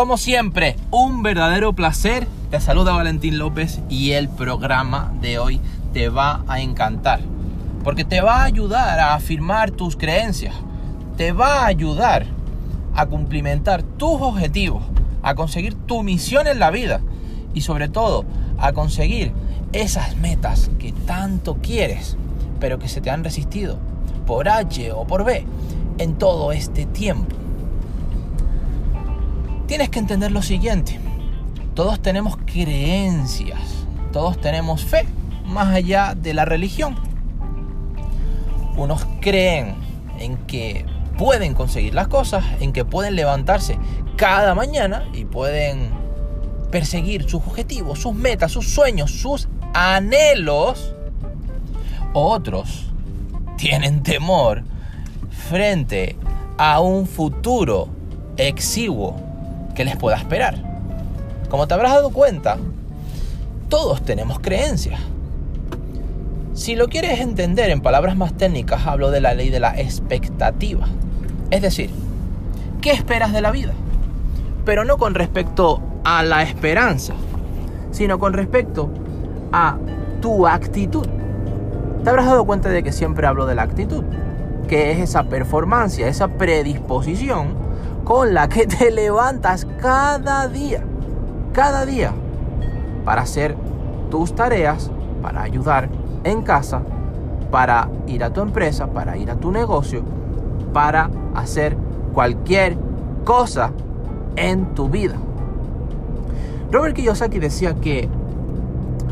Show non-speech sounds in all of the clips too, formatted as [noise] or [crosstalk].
Como siempre, un verdadero placer. Te saluda Valentín López y el programa de hoy te va a encantar. Porque te va a ayudar a afirmar tus creencias. Te va a ayudar a cumplimentar tus objetivos, a conseguir tu misión en la vida y sobre todo a conseguir esas metas que tanto quieres, pero que se te han resistido por H o por B en todo este tiempo. Tienes que entender lo siguiente. Todos tenemos creencias, todos tenemos fe, más allá de la religión. Unos creen en que pueden conseguir las cosas, en que pueden levantarse cada mañana y pueden perseguir sus objetivos, sus metas, sus sueños, sus anhelos. Otros tienen temor frente a un futuro exiguo que les pueda esperar. Como te habrás dado cuenta, todos tenemos creencias. Si lo quieres entender en palabras más técnicas, hablo de la ley de la expectativa. Es decir, ¿qué esperas de la vida? Pero no con respecto a la esperanza, sino con respecto a tu actitud. Te habrás dado cuenta de que siempre hablo de la actitud, que es esa performance, esa predisposición con la que te levantas cada día, cada día, para hacer tus tareas, para ayudar en casa, para ir a tu empresa, para ir a tu negocio, para hacer cualquier cosa en tu vida. Robert Kiyosaki decía que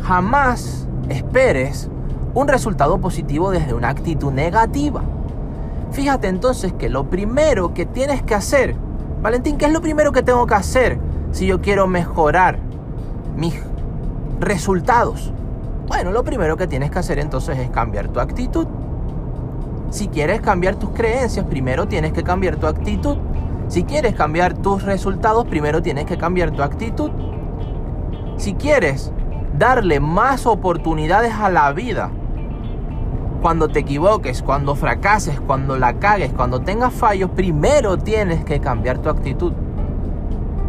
jamás esperes un resultado positivo desde una actitud negativa. Fíjate entonces que lo primero que tienes que hacer, Valentín, ¿qué es lo primero que tengo que hacer si yo quiero mejorar mis resultados? Bueno, lo primero que tienes que hacer entonces es cambiar tu actitud. Si quieres cambiar tus creencias, primero tienes que cambiar tu actitud. Si quieres cambiar tus resultados, primero tienes que cambiar tu actitud. Si quieres darle más oportunidades a la vida, cuando te equivoques, cuando fracases, cuando la cagues, cuando tengas fallos, primero tienes que cambiar tu actitud.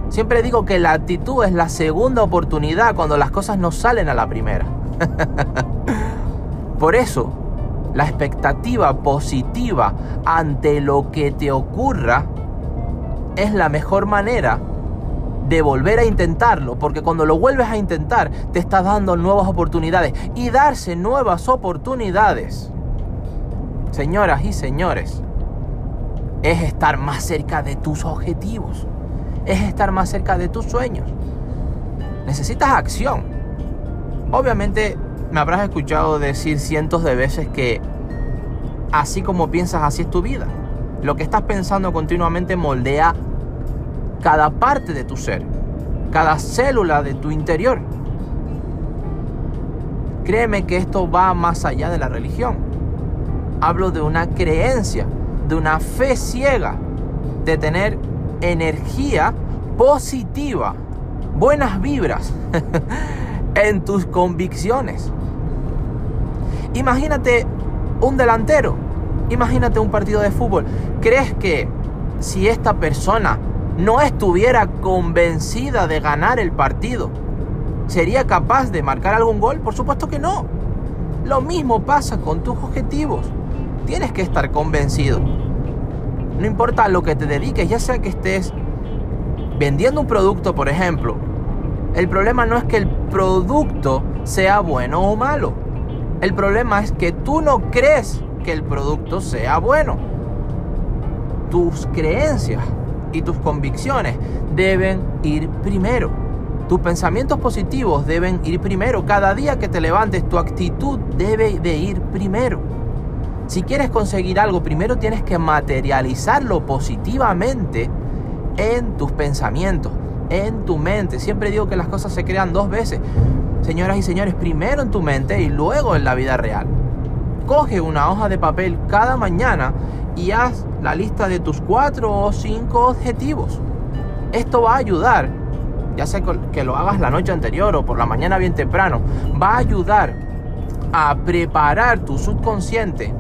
Siempre digo que la actitud es la segunda oportunidad cuando las cosas no salen a la primera. [laughs] Por eso, la expectativa positiva ante lo que te ocurra es la mejor manera de volver a intentarlo, porque cuando lo vuelves a intentar te estás dando nuevas oportunidades y darse nuevas oportunidades, señoras y señores, es estar más cerca de tus objetivos, es estar más cerca de tus sueños. Necesitas acción. Obviamente me habrás escuchado decir cientos de veces que así como piensas, así es tu vida. Lo que estás pensando continuamente moldea cada parte de tu ser, cada célula de tu interior. Créeme que esto va más allá de la religión. Hablo de una creencia, de una fe ciega, de tener energía positiva, buenas vibras [laughs] en tus convicciones. Imagínate un delantero, imagínate un partido de fútbol. ¿Crees que si esta persona no estuviera convencida de ganar el partido, ¿sería capaz de marcar algún gol? Por supuesto que no. Lo mismo pasa con tus objetivos. Tienes que estar convencido. No importa a lo que te dediques, ya sea que estés vendiendo un producto, por ejemplo. El problema no es que el producto sea bueno o malo. El problema es que tú no crees que el producto sea bueno. Tus creencias y tus convicciones deben ir primero. Tus pensamientos positivos deben ir primero. Cada día que te levantes, tu actitud debe de ir primero. Si quieres conseguir algo, primero tienes que materializarlo positivamente en tus pensamientos, en tu mente. Siempre digo que las cosas se crean dos veces. Señoras y señores, primero en tu mente y luego en la vida real. Coge una hoja de papel cada mañana y haz la lista de tus cuatro o cinco objetivos. Esto va a ayudar, ya sea que lo hagas la noche anterior o por la mañana bien temprano, va a ayudar a preparar tu subconsciente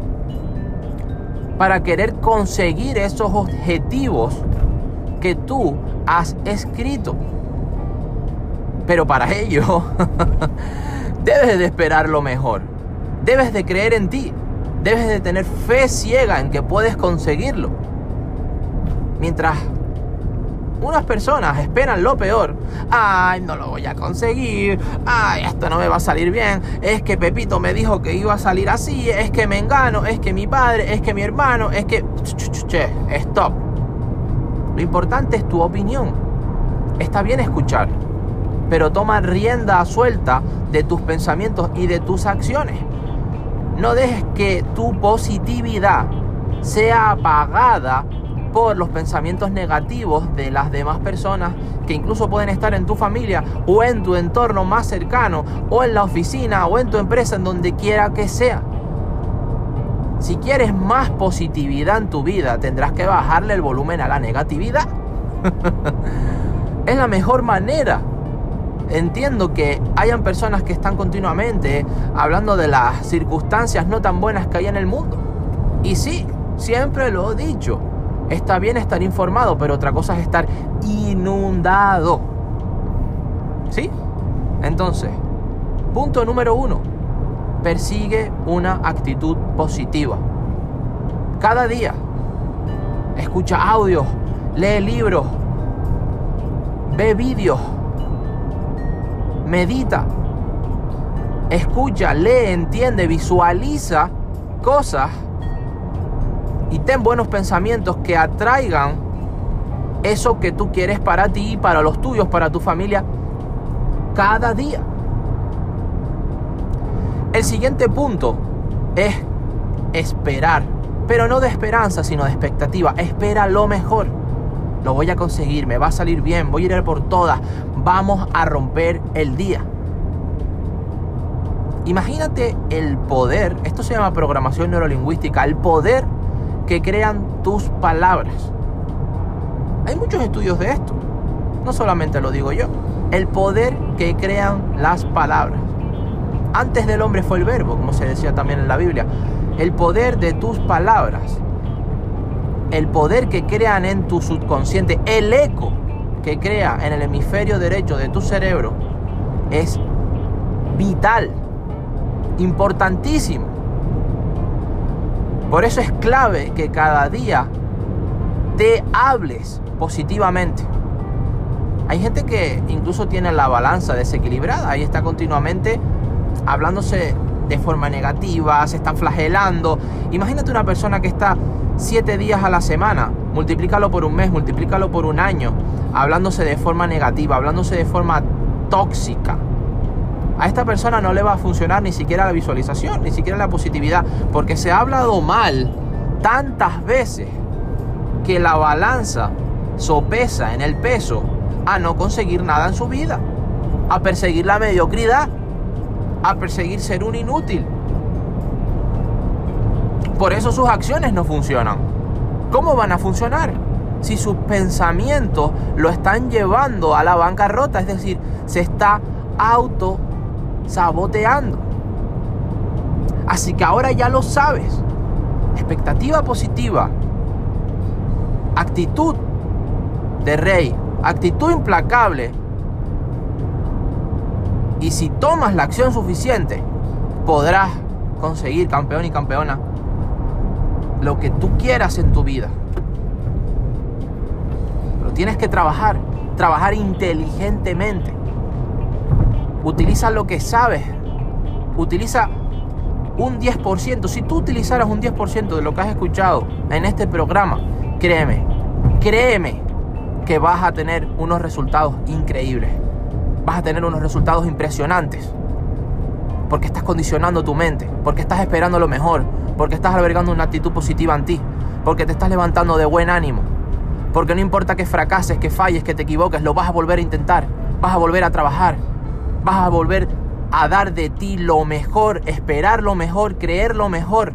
para querer conseguir esos objetivos que tú has escrito. Pero para ello [laughs] debes de esperar lo mejor. Debes de creer en ti. Debes de tener fe ciega en que puedes conseguirlo. Mientras unas personas esperan lo peor. Ay, no lo voy a conseguir. Ay, esto no me va a salir bien. Es que Pepito me dijo que iba a salir así. Es que me engano. Es que mi padre. Es que mi hermano. Es que... Che, stop. Lo importante es tu opinión. Está bien escuchar. Pero toma rienda suelta de tus pensamientos y de tus acciones. No dejes que tu positividad sea apagada por los pensamientos negativos de las demás personas que incluso pueden estar en tu familia o en tu entorno más cercano o en la oficina o en tu empresa, en donde quiera que sea. Si quieres más positividad en tu vida, tendrás que bajarle el volumen a la negatividad. [laughs] es la mejor manera. Entiendo que hayan personas que están continuamente hablando de las circunstancias no tan buenas que hay en el mundo. Y sí, siempre lo he dicho Está bien estar informado, pero otra cosa es estar inundado. ¿Sí? Entonces, punto número uno, persigue una actitud positiva. Cada día, escucha audios, lee libros, ve vídeos, medita, escucha, lee, entiende, visualiza cosas y ten buenos pensamientos que atraigan eso que tú quieres para ti, para los tuyos, para tu familia, cada día. El siguiente punto es esperar, pero no de esperanza, sino de expectativa. Espera lo mejor. Lo voy a conseguir, me va a salir bien, voy a ir por todas. Vamos a romper el día. Imagínate el poder, esto se llama programación neurolingüística, el poder que crean tus palabras. Hay muchos estudios de esto. No solamente lo digo yo. El poder que crean las palabras. Antes del hombre fue el verbo, como se decía también en la Biblia. El poder de tus palabras. El poder que crean en tu subconsciente. El eco que crea en el hemisferio derecho de tu cerebro es vital, importantísimo. Por eso es clave que cada día te hables positivamente. Hay gente que incluso tiene la balanza desequilibrada y está continuamente hablándose de forma negativa, se está flagelando. Imagínate una persona que está siete días a la semana, multiplícalo por un mes, multiplícalo por un año, hablándose de forma negativa, hablándose de forma tóxica a esta persona no le va a funcionar ni siquiera la visualización, ni siquiera la positividad, porque se ha hablado mal tantas veces que la balanza sopesa en el peso a no conseguir nada en su vida, a perseguir la mediocridad, a perseguir ser un inútil. Por eso sus acciones no funcionan. ¿Cómo van a funcionar? Si sus pensamientos lo están llevando a la bancarrota, es decir, se está auto saboteando. Así que ahora ya lo sabes. Expectativa positiva. Actitud de rey. Actitud implacable. Y si tomas la acción suficiente, podrás conseguir, campeón y campeona, lo que tú quieras en tu vida. Pero tienes que trabajar, trabajar inteligentemente. Utiliza lo que sabes. Utiliza un 10%. Si tú utilizaras un 10% de lo que has escuchado en este programa, créeme, créeme que vas a tener unos resultados increíbles. Vas a tener unos resultados impresionantes. Porque estás condicionando tu mente, porque estás esperando lo mejor, porque estás albergando una actitud positiva en ti, porque te estás levantando de buen ánimo. Porque no importa que fracases, que falles, que te equivoques, lo vas a volver a intentar, vas a volver a trabajar, vas a volver a dar de ti lo mejor, esperar lo mejor, creer lo mejor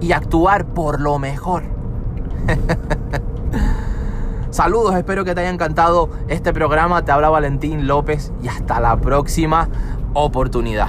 y actuar por lo mejor. [laughs] Saludos, espero que te haya encantado este programa. Te habla Valentín López y hasta la próxima oportunidad.